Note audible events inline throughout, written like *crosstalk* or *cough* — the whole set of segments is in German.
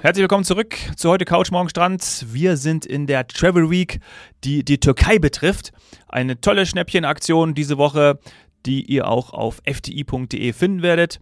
Herzlich willkommen zurück zu heute Couch Morgen Strand. Wir sind in der Travel Week, die die Türkei betrifft. Eine tolle Schnäppchenaktion diese Woche, die ihr auch auf fti.de finden werdet.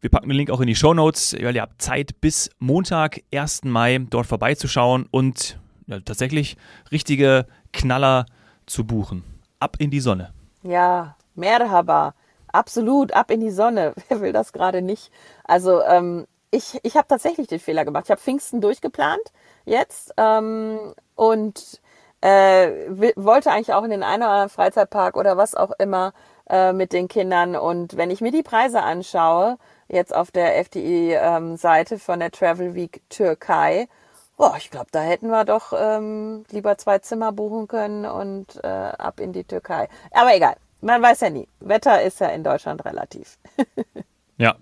Wir packen den Link auch in die Show Notes, weil ihr habt Zeit bis Montag, 1. Mai, dort vorbeizuschauen und ja, tatsächlich richtige Knaller zu buchen. Ab in die Sonne. Ja, Merhaba. Absolut, ab in die Sonne. *laughs* Wer will das gerade nicht? Also ähm, ich, ich habe tatsächlich den Fehler gemacht. Ich habe Pfingsten durchgeplant jetzt ähm, und äh, wollte eigentlich auch in den einen oder anderen Freizeitpark oder was auch immer äh, mit den Kindern. Und wenn ich mir die Preise anschaue, jetzt auf der FDI-Seite ähm, von der Travel Week Türkei, boah, ich glaube, da hätten wir doch ähm, lieber zwei Zimmer buchen können und äh, ab in die Türkei. Aber egal, man weiß ja nie. Wetter ist ja in Deutschland relativ. *laughs* ja.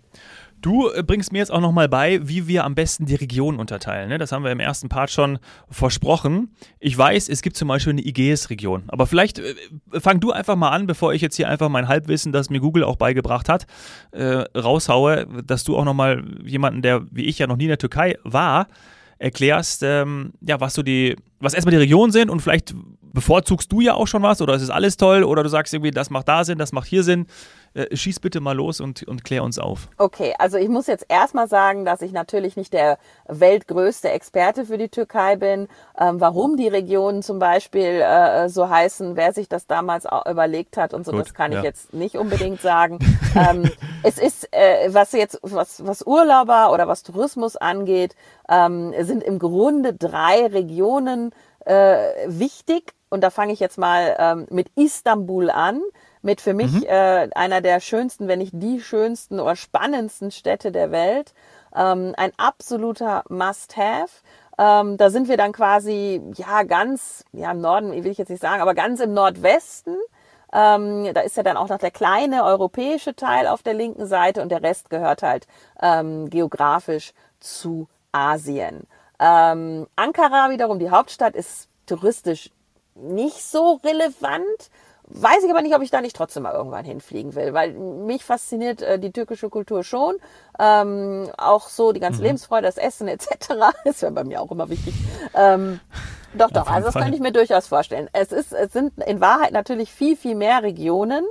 Du äh, bringst mir jetzt auch nochmal bei, wie wir am besten die Region unterteilen. Ne? Das haben wir im ersten Part schon versprochen. Ich weiß, es gibt zum Beispiel eine IGS-Region. Aber vielleicht äh, fang du einfach mal an, bevor ich jetzt hier einfach mein Halbwissen, das mir Google auch beigebracht hat, äh, raushaue, dass du auch nochmal jemanden, der wie ich ja noch nie in der Türkei war, erklärst, ähm, ja, was so die, was erstmal die Regionen sind und vielleicht bevorzugst du ja auch schon was oder ist es alles toll oder du sagst irgendwie, das macht da Sinn, das macht hier Sinn. Äh, schieß bitte mal los und, und klär uns auf. Okay, also ich muss jetzt erstmal sagen, dass ich natürlich nicht der weltgrößte Experte für die Türkei bin. Ähm, warum die Regionen zum Beispiel äh, so heißen, wer sich das damals überlegt hat und so, Gut, das kann ja. ich jetzt nicht unbedingt sagen. *laughs* ähm, es ist, äh, was jetzt, was, was Urlauber oder was Tourismus angeht, ähm, sind im Grunde drei Regionen äh, wichtig und da fange ich jetzt mal ähm, mit Istanbul an, mit für mich mhm. äh, einer der schönsten, wenn nicht die schönsten oder spannendsten Städte der Welt. Ähm, ein absoluter Must-Have. Ähm, da sind wir dann quasi, ja, ganz, ja, im Norden, will ich jetzt nicht sagen, aber ganz im Nordwesten. Ähm, da ist ja dann auch noch der kleine europäische Teil auf der linken Seite und der Rest gehört halt ähm, geografisch zu Asien. Ähm, Ankara wiederum, die Hauptstadt, ist touristisch nicht so relevant. Weiß ich aber nicht, ob ich da nicht trotzdem mal irgendwann hinfliegen will, weil mich fasziniert äh, die türkische Kultur schon. Ähm, auch so die ganze mhm. Lebensfreude, das Essen etc. ist ja bei mir auch immer wichtig. Ähm, doch, doch, also das könnte ich mir durchaus vorstellen. Es, ist, es sind in Wahrheit natürlich viel, viel mehr Regionen,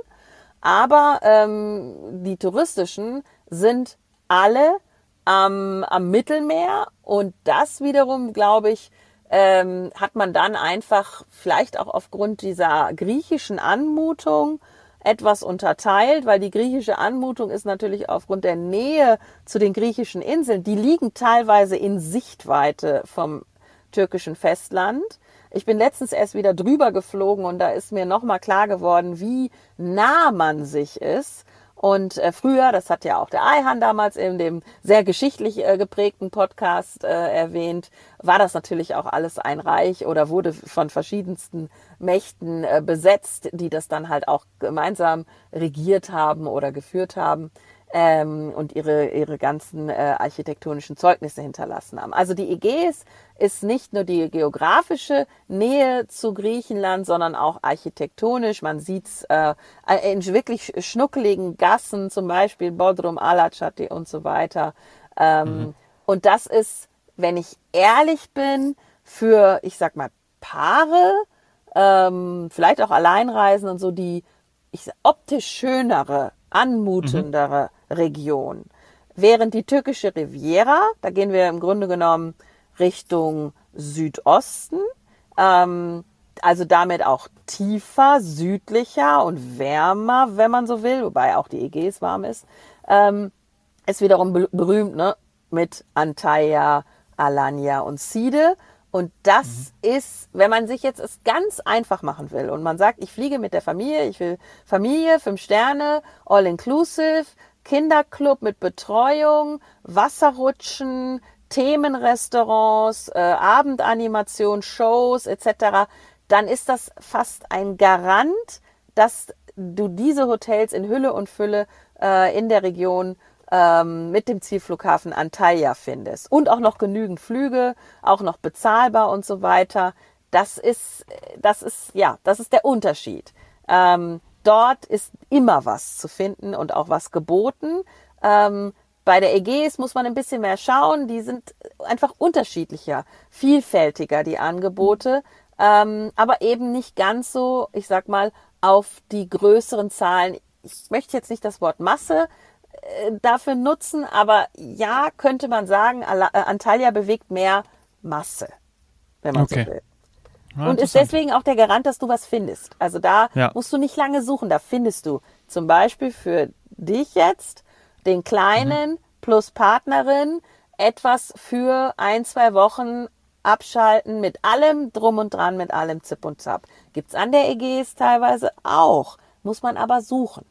aber ähm, die touristischen sind alle am, am Mittelmeer und das wiederum, glaube ich, ähm, hat man dann einfach vielleicht auch aufgrund dieser griechischen Anmutung etwas unterteilt, weil die griechische Anmutung ist natürlich aufgrund der Nähe zu den griechischen Inseln, die liegen teilweise in Sichtweite vom türkischen Festland. Ich bin letztens erst wieder drüber geflogen und da ist mir nochmal klar geworden, wie nah man sich ist. Und äh, früher, das hat ja auch der Eihan damals in dem sehr geschichtlich äh, geprägten Podcast äh, erwähnt, war das natürlich auch alles ein Reich oder wurde von verschiedensten Mächten äh, besetzt, die das dann halt auch gemeinsam regiert haben oder geführt haben ähm, und ihre, ihre ganzen äh, architektonischen Zeugnisse hinterlassen haben. Also die Ägäis ist nicht nur die geografische Nähe zu Griechenland, sondern auch architektonisch. Man sieht's äh, in wirklich schnuckeligen Gassen, zum Beispiel Bodrum, Alaçatı und so weiter. Ähm, mhm. Und das ist, wenn ich ehrlich bin, für, ich sag mal, Paare, ähm, vielleicht auch Alleinreisen und so, die ich, optisch schönere, anmutendere mhm. Region. Während die türkische Riviera, da gehen wir im Grunde genommen Richtung Südosten, ähm, also damit auch tiefer, südlicher und wärmer, wenn man so will, wobei auch die Ägäis warm ist, ähm, ist wiederum berühmt ne, mit Antalya, Alanya und Side. Und das mhm. ist, wenn man sich jetzt es ganz einfach machen will und man sagt, ich fliege mit der Familie, ich will Familie, fünf Sterne, all inclusive, Kinderclub mit Betreuung, Wasserrutschen, Themenrestaurants, äh, Abendanimation, Shows etc., dann ist das fast ein Garant, dass du diese Hotels in Hülle und Fülle äh, in der Region ähm, mit dem Zielflughafen Antalya findest. Und auch noch genügend Flüge, auch noch bezahlbar und so weiter. Das ist, das ist, ja, das ist der Unterschied. Ähm, dort ist immer was zu finden und auch was geboten. Ähm, Bei der Ägäis muss man ein bisschen mehr schauen. Die sind einfach unterschiedlicher, vielfältiger, die Angebote, ähm, aber eben nicht ganz so, ich sag mal, auf die größeren Zahlen. Ich möchte jetzt nicht das Wort Masse dafür nutzen, aber ja, könnte man sagen, äh, Antalya bewegt mehr Masse, wenn man okay. so will. Ja, und ist deswegen auch der Garant, dass du was findest. Also da ja. musst du nicht lange suchen, da findest du zum Beispiel für dich jetzt den Kleinen mhm. plus Partnerin etwas für ein, zwei Wochen abschalten mit allem drum und dran, mit allem Zip und Zap. Gibt's an der Ägäis teilweise auch, muss man aber suchen.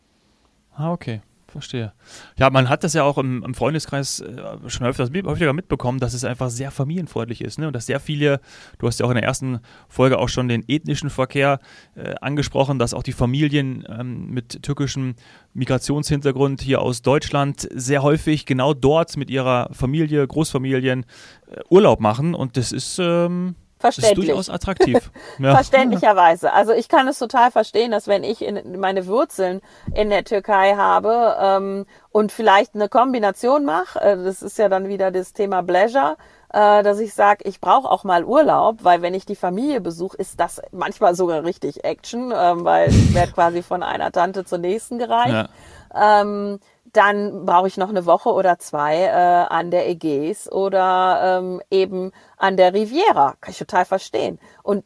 Ah, okay verstehe. Ja, man hat das ja auch im, im Freundeskreis äh, schon öfters, häufiger mitbekommen, dass es einfach sehr familienfreundlich ist. Ne? Und dass sehr viele, du hast ja auch in der ersten Folge auch schon den ethnischen Verkehr äh, angesprochen, dass auch die Familien ähm, mit türkischem Migrationshintergrund hier aus Deutschland sehr häufig genau dort mit ihrer Familie, Großfamilien äh, Urlaub machen. Und das ist. Ähm, Verständlich. Das ist durchaus attraktiv. *laughs* Ja. Verständlicherweise. Also ich kann es total verstehen, dass wenn ich in meine Wurzeln in der Türkei habe ähm, und vielleicht eine Kombination mache, äh, das ist ja dann wieder das Thema Pleasure, äh, dass ich sage, ich brauche auch mal Urlaub, weil wenn ich die Familie besuche, ist das manchmal sogar richtig Action, ähm, weil ich werde quasi von einer Tante zur nächsten gereicht. Ja. Ähm, dann brauche ich noch eine Woche oder zwei äh, an der Ägäis oder ähm, eben an der Riviera. Kann ich total verstehen. Und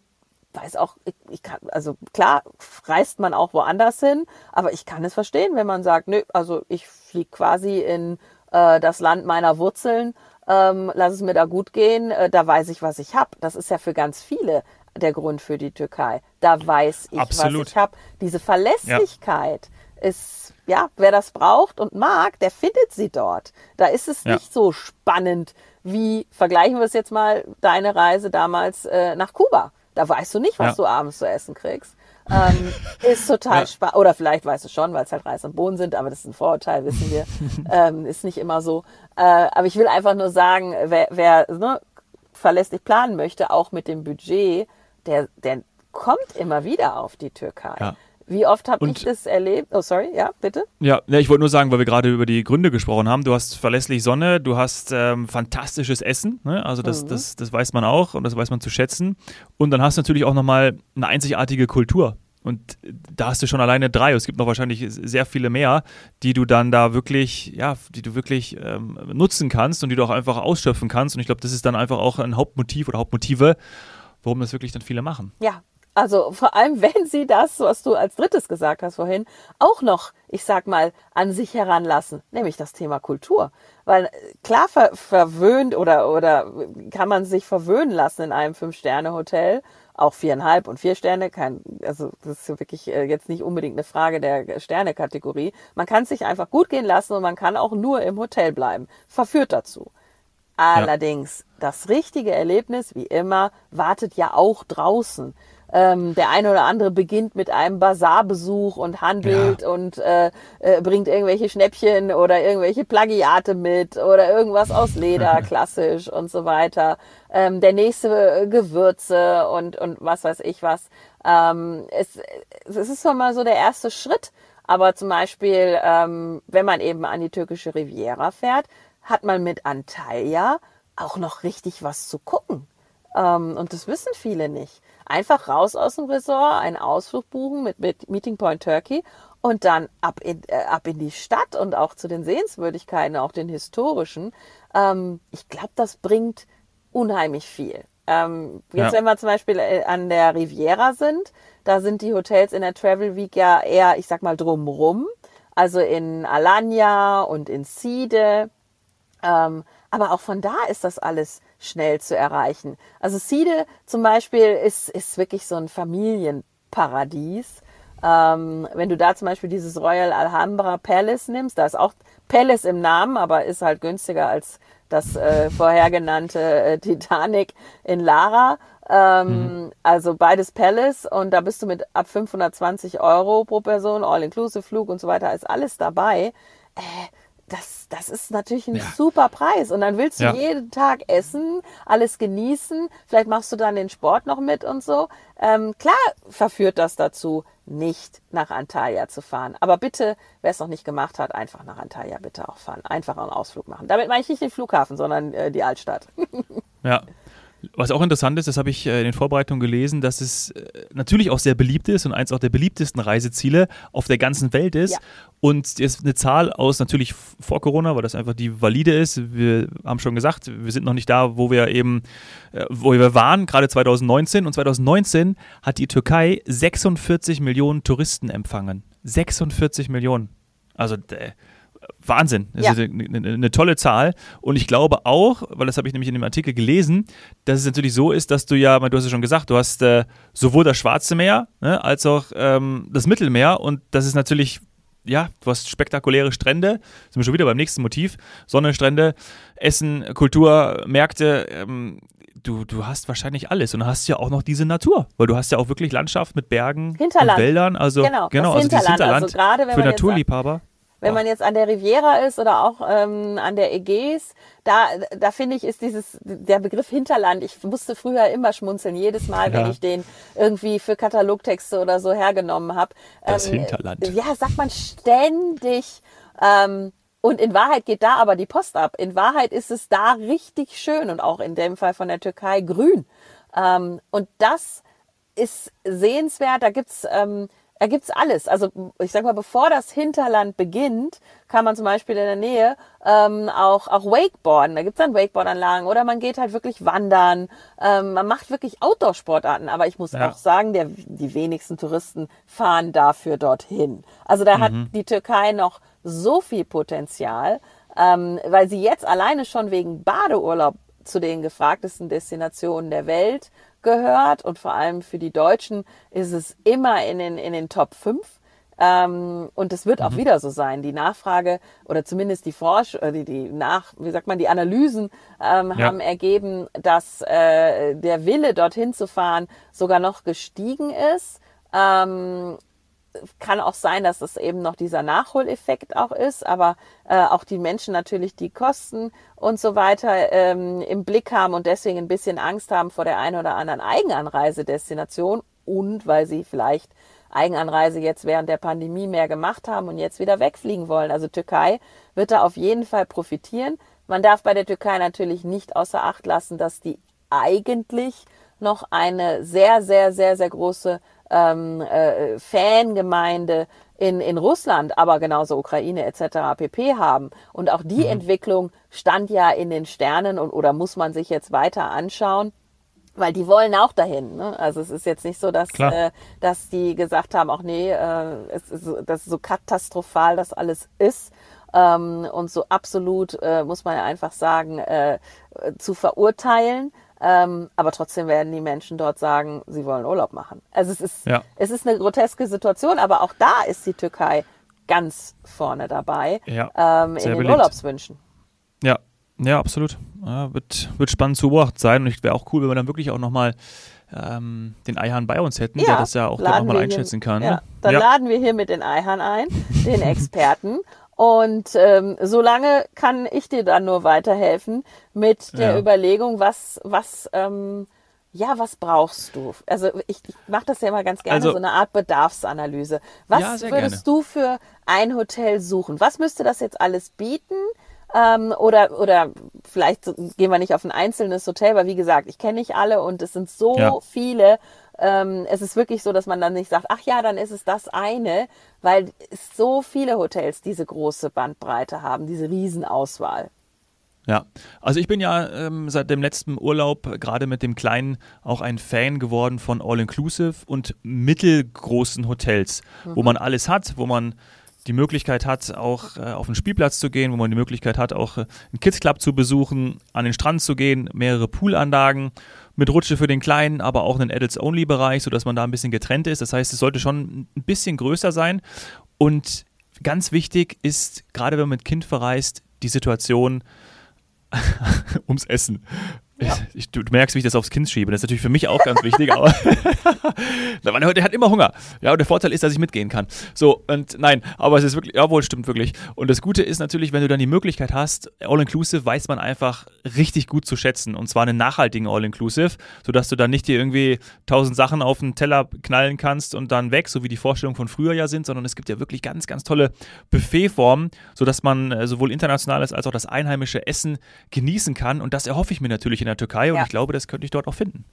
weiß auch, ich, ich kann, also klar, reist man auch woanders hin, aber ich kann es verstehen, wenn man sagt, nö, also ich fliege quasi in äh, das Land meiner Wurzeln, ähm, lass es mir da gut gehen, äh, da weiß ich, was ich hab. Das ist ja für ganz viele der Grund für die Türkei. Da weiß ich, Absolut. was ich hab. Diese Verlässlichkeit ja. ist ja, wer das braucht und mag, der findet sie dort. Da ist es ja. nicht so spannend wie, vergleichen wir es jetzt mal, deine Reise damals äh, nach Kuba. Da weißt du nicht, was ja. du abends zu essen kriegst. Ähm, ist total *laughs* ja. spannend. Oder vielleicht weißt du schon, weil es halt Reis und Bohnen sind, aber das ist ein Vorurteil, wissen wir. *laughs* ähm, ist nicht immer so. Äh, aber ich will einfach nur sagen, wer, wer ne, verlässlich planen möchte, auch mit dem Budget, der, der kommt immer wieder auf die Türkei. Ja. Wie oft habe ich das erlebt? Oh, sorry, ja, bitte. Ja, ja ich wollte nur sagen, weil wir gerade über die Gründe gesprochen haben. Du hast verlässlich Sonne, du hast ähm, fantastisches Essen, ne? also das, mhm. das, das weiß man auch und das weiß man zu schätzen. Und dann hast du natürlich auch nochmal eine einzigartige Kultur. Und da hast du schon alleine drei. Es gibt noch wahrscheinlich sehr viele mehr, die du dann da wirklich, ja, die du wirklich ähm, nutzen kannst und die du auch einfach ausschöpfen kannst. Und ich glaube, das ist dann einfach auch ein Hauptmotiv oder Hauptmotive, warum das wirklich dann viele machen. Ja, also vor allem, *laughs* wenn sie das, was du als drittes gesagt hast vorhin, auch noch, ich sag mal, an sich heranlassen, nämlich das Thema Kultur. Weil äh, klar ver verwöhnt oder, oder kann man sich verwöhnen lassen in einem Fünf-Sterne-Hotel, auch viereinhalb und vier Sterne, kein, also das ist wirklich äh, jetzt nicht unbedingt eine Frage der Sterne-Kategorie. Man kann es sich einfach gut gehen lassen und man kann auch nur im Hotel bleiben. Verführt dazu. Allerdings, ja. das richtige Erlebnis, wie immer, wartet ja auch draußen. Ähm, der eine oder andere beginnt mit einem Bazarbesuch und handelt ja. und äh, äh, bringt irgendwelche Schnäppchen oder irgendwelche Plagiate mit oder irgendwas aus Leder, *laughs* klassisch und so weiter. Ähm, der nächste äh, Gewürze und, und was weiß ich was. Ähm, es, es ist schon mal so der erste Schritt. Aber zum Beispiel, ähm, wenn man eben an die türkische Riviera fährt, hat man mit Antalya auch noch richtig was zu gucken. Ähm, und das wissen viele nicht. Einfach raus aus dem Resort, einen Ausflug buchen mit, mit Meeting Point Turkey und dann ab in, äh, ab in die Stadt und auch zu den Sehenswürdigkeiten, auch den historischen. Ähm, ich glaube, das bringt unheimlich viel. Ähm, jetzt, ja. wenn wir zum Beispiel äh, an der Riviera sind, da sind die Hotels in der Travel Week ja eher, ich sag mal, drumrum. Also in Alanya und in Side. Ähm, aber auch von da ist das alles schnell zu erreichen. Also Side zum Beispiel ist, ist wirklich so ein Familienparadies. Ähm, wenn du da zum Beispiel dieses Royal Alhambra Palace nimmst, da ist auch Palace im Namen, aber ist halt günstiger als das äh, vorher genannte äh, Titanic in Lara. Ähm, mhm. Also beides Palace und da bist du mit ab 520 Euro pro Person, All-Inclusive Flug und so weiter, ist alles dabei. Äh, das, das ist natürlich ein ja. super Preis. Und dann willst du ja. jeden Tag essen, alles genießen. Vielleicht machst du dann den Sport noch mit und so. Ähm, klar verführt das dazu, nicht nach Antalya zu fahren. Aber bitte, wer es noch nicht gemacht hat, einfach nach Antalya bitte auch fahren. Einfach einen Ausflug machen. Damit meine ich nicht den Flughafen, sondern äh, die Altstadt. *laughs* ja. Was auch interessant ist, das habe ich äh, in den Vorbereitungen gelesen, dass es äh, natürlich auch sehr beliebt ist und eins auch der beliebtesten Reiseziele auf der ganzen Welt ist. Ja. Und ist eine Zahl aus natürlich vor Corona, weil das einfach die valide ist. Wir haben schon gesagt, wir sind noch nicht da, wo wir eben, äh, wo wir waren, gerade 2019. Und 2019 hat die Türkei 46 Millionen Touristen empfangen. 46 Millionen. Also Wahnsinn. Das ja. ist eine, eine, eine, tolle Zahl. Und ich glaube auch, weil das habe ich nämlich in dem Artikel gelesen, dass es natürlich so ist, dass du ja, du hast ja schon gesagt, du hast äh, sowohl das Schwarze Meer ne, als auch ähm, das Mittelmeer. Und das ist natürlich, ja, du hast spektakuläre Strände. Sind wir schon wieder beim nächsten Motiv. Sonnenstrände, Essen, Kultur, Märkte. Ähm, du, du hast wahrscheinlich alles und hast ja auch noch diese Natur, weil du hast ja auch wirklich Landschaft mit Bergen Hinterland. und Wäldern, also genau, genau also Hinterland, Hinterland also gerade, für Naturliebhaber. Wenn man jetzt an der Riviera ist oder auch ähm, an der Ägäis, da, da finde ich, ist dieses, der Begriff Hinterland, ich musste früher immer schmunzeln, jedes Mal, ja. wenn ich den irgendwie für Katalogtexte oder so hergenommen habe. Das ähm, Hinterland. Ja, sagt man ständig. Ähm, und in Wahrheit geht da aber die Post ab. In Wahrheit ist es da richtig schön und auch in dem Fall von der Türkei grün. Ähm, und das ist sehenswert. Da gibt's ähm, da gibt's alles. Also ich sag mal, bevor das Hinterland beginnt, kann man zum Beispiel in der Nähe ähm, auch, auch Wakeboarden. Da gibt's dann Wakeboardanlagen oder man geht halt wirklich wandern. Ähm, man macht wirklich Outdoor-Sportarten. Aber ich muss ja. auch sagen, der, die wenigsten Touristen fahren dafür dorthin. Also da mhm. hat die Türkei noch so viel Potenzial, ähm, weil sie jetzt alleine schon wegen Badeurlaub zu den gefragtesten Destinationen der Welt gehört und vor allem für die Deutschen ist es immer in den, in den Top 5. Ähm, und es wird mhm. auch wieder so sein. Die Nachfrage oder zumindest die Forsch, äh, die, die nach, wie sagt man, die Analysen ähm, ja. haben ergeben, dass äh, der Wille dorthin zu fahren sogar noch gestiegen ist. Ähm, kann auch sein, dass es eben noch dieser Nachholeffekt auch ist, aber äh, auch die Menschen natürlich die Kosten und so weiter ähm, im Blick haben und deswegen ein bisschen Angst haben vor der einen oder anderen Eigenanreisedestination und weil sie vielleicht Eigenanreise jetzt während der Pandemie mehr gemacht haben und jetzt wieder wegfliegen wollen. Also Türkei wird da auf jeden Fall profitieren. Man darf bei der Türkei natürlich nicht außer Acht lassen, dass die eigentlich noch eine sehr, sehr, sehr, sehr große ähm, äh, Fangemeinde in, in Russland, aber genauso Ukraine etc. pp. haben. Und auch die mhm. Entwicklung stand ja in den Sternen und oder muss man sich jetzt weiter anschauen. Weil die wollen auch dahin. Ne? Also es ist jetzt nicht so, dass, äh, dass die gesagt haben, auch nee, äh, es ist, das ist so katastrophal das alles ist. Ähm, und so absolut, äh, muss man ja einfach sagen, äh, zu verurteilen. Ähm, aber trotzdem werden die Menschen dort sagen, sie wollen Urlaub machen. Also es ist, ja. es ist eine groteske Situation, aber auch da ist die Türkei ganz vorne dabei ja, ähm, in den beliebt. Urlaubswünschen. Ja, ja, absolut. Ja, wird, wird spannend zu beobachten sein und ich wäre auch cool, wenn wir dann wirklich auch nochmal ähm, den Eihahn bei uns hätten, ja, der das ja auch nochmal einschätzen kann. Ja, ne? Dann laden wir hier mit den Eihahn ein, den Experten. *laughs* Und ähm, solange kann ich dir dann nur weiterhelfen mit der ja. Überlegung, was, was, ähm, ja, was brauchst du? Also ich, ich mache das ja immer ganz gerne, also, so eine Art Bedarfsanalyse. Was ja, würdest gerne. du für ein Hotel suchen? Was müsste das jetzt alles bieten? Ähm, oder, oder vielleicht gehen wir nicht auf ein einzelnes Hotel, weil wie gesagt, ich kenne nicht alle und es sind so ja. viele ähm, es ist wirklich so, dass man dann nicht sagt, ach ja, dann ist es das eine, weil so viele Hotels diese große Bandbreite haben, diese Riesenauswahl. Ja, also ich bin ja ähm, seit dem letzten Urlaub gerade mit dem Kleinen auch ein Fan geworden von All-Inclusive und mittelgroßen Hotels, mhm. wo man alles hat, wo man die Möglichkeit hat, auch äh, auf den Spielplatz zu gehen, wo man die Möglichkeit hat, auch äh, einen Kids Club zu besuchen, an den Strand zu gehen, mehrere Poolanlagen mit Rutsche für den Kleinen, aber auch einen Adults-Only-Bereich, sodass man da ein bisschen getrennt ist. Das heißt, es sollte schon ein bisschen größer sein. Und ganz wichtig ist, gerade wenn man mit Kind verreist, die Situation *laughs* ums Essen. Ja. *laughs* Ich, du, merkst, wie ich das aufs Kind schiebe. Das ist natürlich für mich auch ganz wichtig, aber *laughs* der hat immer Hunger. Ja, und der Vorteil ist, dass ich mitgehen kann. So, und nein, aber es ist wirklich, jawohl, stimmt wirklich. Und das Gute ist natürlich, wenn du dann die Möglichkeit hast, All-Inclusive weiß man einfach richtig gut zu schätzen. Und zwar einen nachhaltigen All-Inclusive, sodass du dann nicht dir irgendwie tausend Sachen auf den Teller knallen kannst und dann weg, so wie die Vorstellungen von früher ja sind, sondern es gibt ja wirklich ganz, ganz tolle Buffetformen, sodass man äh, sowohl internationales als auch das einheimische Essen genießen kann. Und das erhoffe ich mir natürlich in der Türkei und ja. ich glaube, das könnte ich dort auch finden.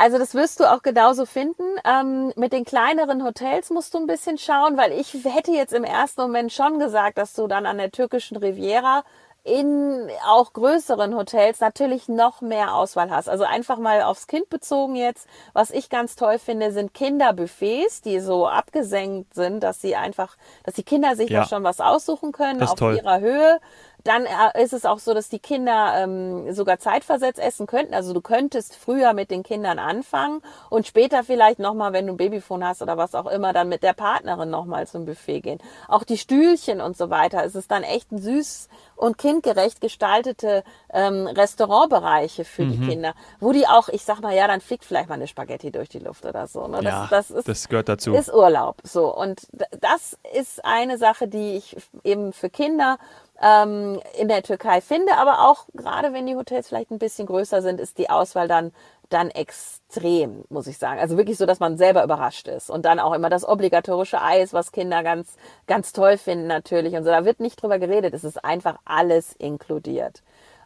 Also das wirst du auch genauso finden. Ähm, mit den kleineren Hotels musst du ein bisschen schauen, weil ich hätte jetzt im ersten Moment schon gesagt, dass du dann an der türkischen Riviera in auch größeren Hotels natürlich noch mehr Auswahl hast. Also einfach mal aufs Kind bezogen jetzt. Was ich ganz toll finde, sind Kinderbuffets, die so abgesenkt sind, dass sie einfach, dass die Kinder sich ja. da schon was aussuchen können auf toll. ihrer Höhe. Dann äh, ist es auch so, dass die Kinder ähm, sogar zeitversetzt essen könnten. Also du könntest früher mit den Kindern anfangen und später vielleicht nochmal, wenn du ein Babyphone hast oder was auch immer, dann mit der Partnerin nochmal zum Buffet gehen. Auch die Stühlchen und so weiter. Es ist dann echt ein süß und kindgerecht gestaltete ähm, Restaurantbereiche für mhm. die Kinder, wo die auch, ich sag mal, ja, dann fliegt vielleicht mal eine Spaghetti durch die Luft oder so. Ne? Das, ja, das, ist, das gehört dazu. Ist Urlaub. So und das ist eine Sache, die ich eben für Kinder ähm, in der Türkei finde. Aber auch gerade wenn die Hotels vielleicht ein bisschen größer sind, ist die Auswahl dann dann extrem, muss ich sagen. Also wirklich so, dass man selber überrascht ist. Und dann auch immer das obligatorische Eis, was Kinder ganz, ganz toll finden natürlich. Und so, da wird nicht drüber geredet. Es ist einfach alles inkludiert.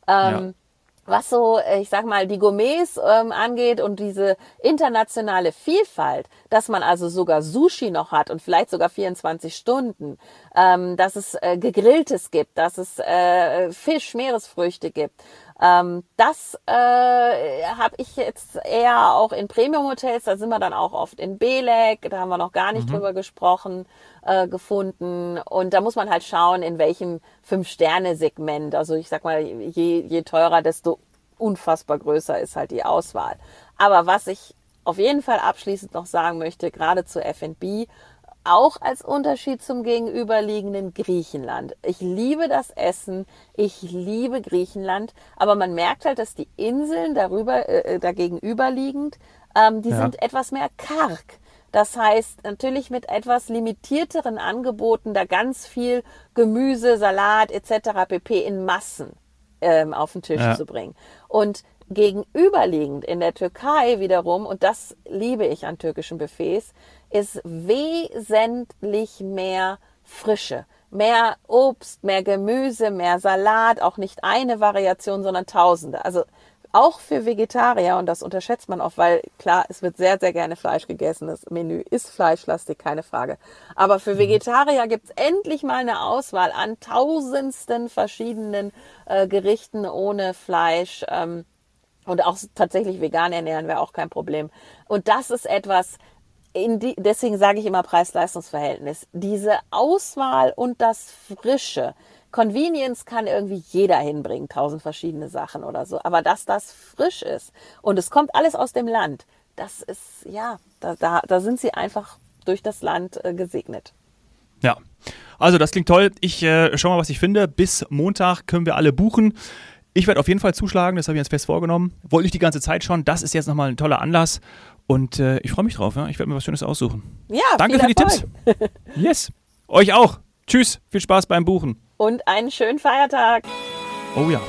Ähm, ja was so, äh, ich sag mal, die Gourmets ähm, angeht und diese internationale Vielfalt, dass man also sogar Sushi noch hat und vielleicht sogar 24 Stunden, ähm, dass es äh, gegrilltes gibt, dass es äh, Fisch, Meeresfrüchte gibt. Ähm, das äh, habe ich jetzt eher auch in Premium-Hotels, da sind wir dann auch oft in Belek, da haben wir noch gar nicht mhm. drüber gesprochen äh, gefunden. Und da muss man halt schauen, in welchem Fünf-Sterne-Segment. Also ich sag mal, je, je teurer, desto unfassbar größer ist halt die Auswahl. Aber was ich auf jeden Fall abschließend noch sagen möchte, gerade zu F&B, auch als Unterschied zum gegenüberliegenden Griechenland. Ich liebe das Essen, ich liebe Griechenland, aber man merkt halt, dass die Inseln darüber, äh, äh dagegenüberliegend, ähm, die ja. sind etwas mehr karg. Das heißt, natürlich mit etwas limitierteren Angeboten, da ganz viel Gemüse, Salat etc. pp. in Massen ähm, auf den Tisch ja. zu bringen. Und gegenüberliegend in der Türkei wiederum, und das liebe ich an türkischen Buffets, ist wesentlich mehr Frische. Mehr Obst, mehr Gemüse, mehr Salat, auch nicht eine Variation, sondern tausende. Also auch für Vegetarier, und das unterschätzt man oft, weil klar, es wird sehr, sehr gerne Fleisch gegessen. Das Menü ist fleischlastig, keine Frage. Aber für mhm. Vegetarier gibt's endlich mal eine Auswahl an tausendsten verschiedenen äh, Gerichten ohne Fleisch. Ähm, und auch tatsächlich vegan ernähren wäre auch kein Problem. Und das ist etwas, die, deswegen sage ich immer Preis-Leistungs-Verhältnis. Diese Auswahl und das Frische, Convenience kann irgendwie jeder hinbringen, tausend verschiedene Sachen oder so. Aber dass das frisch ist und es kommt alles aus dem Land, das ist, ja, da, da, da sind sie einfach durch das Land äh, gesegnet. Ja, also das klingt toll. Ich äh, schau mal, was ich finde. Bis Montag können wir alle buchen. Ich werde auf jeden Fall zuschlagen, das habe ich jetzt fest vorgenommen. Wollte ich die ganze Zeit schon. Das ist jetzt nochmal ein toller Anlass. Und äh, ich freue mich drauf. Ja? Ich werde mir was Schönes aussuchen. Ja, Danke für die Tipps. yes. Euch auch. Tschüss. Viel Spaß beim Buchen und einen schönen Feiertag. Oh ja.